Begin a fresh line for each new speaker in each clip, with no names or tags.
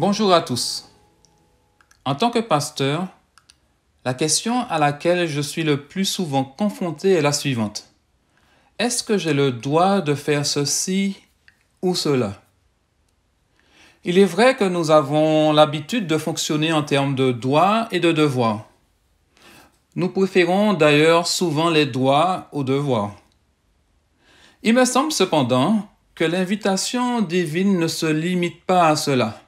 Bonjour à tous. En tant que pasteur, la question à laquelle je suis le plus souvent confronté est la suivante. Est-ce que j'ai le droit de faire ceci ou cela? Il est vrai que nous avons l'habitude de fonctionner en termes de droits et de devoirs. Nous préférons d'ailleurs souvent les droits aux devoirs. Il me semble cependant que l'invitation divine ne se limite pas à cela.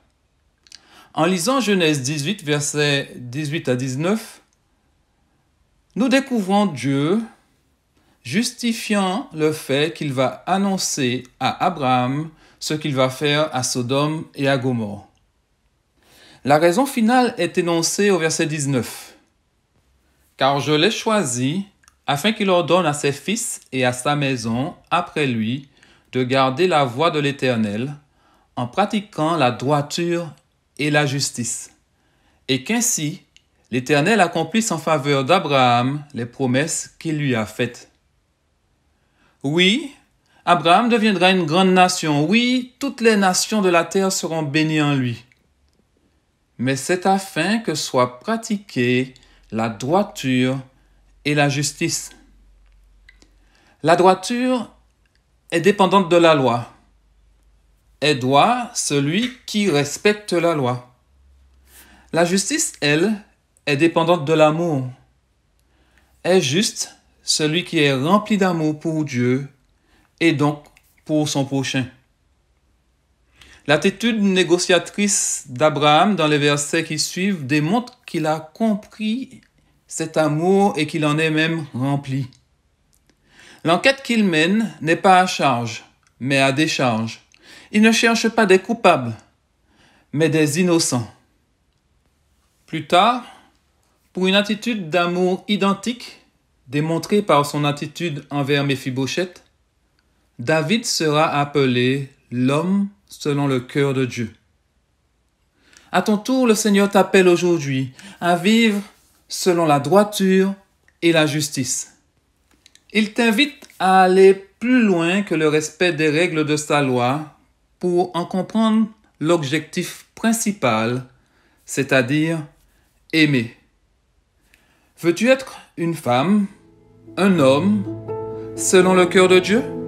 En lisant Genèse 18, versets 18 à 19, nous découvrons Dieu justifiant le fait qu'il va annoncer à Abraham ce qu'il va faire à Sodome et à Gomorre. La raison finale est énoncée au verset 19. Car je l'ai choisi afin qu'il ordonne à ses fils et à sa maison après lui de garder la voie de l'Éternel en pratiquant la droiture et la justice, et qu'ainsi l'Éternel accomplisse en faveur d'Abraham les promesses qu'il lui a faites. Oui, Abraham deviendra une grande nation, oui, toutes les nations de la terre seront bénies en lui. Mais c'est afin que soit pratiquée la droiture et la justice. La droiture est dépendante de la loi. Est droit celui qui respecte la loi. La justice, elle, est dépendante de l'amour. Est juste celui qui est rempli d'amour pour Dieu et donc pour son prochain. L'attitude négociatrice d'Abraham dans les versets qui suivent démontre qu'il a compris cet amour et qu'il en est même rempli. L'enquête qu'il mène n'est pas à charge, mais à décharge. Il ne cherche pas des coupables, mais des innocents. Plus tard, pour une attitude d'amour identique, démontrée par son attitude envers Méphibosheth, David sera appelé l'homme selon le cœur de Dieu. À ton tour, le Seigneur t'appelle aujourd'hui à vivre selon la droiture et la justice. Il t'invite à aller plus loin que le respect des règles de sa loi pour en comprendre l'objectif principal, c'est-à-dire aimer. Veux-tu être une femme, un homme, selon le cœur de Dieu?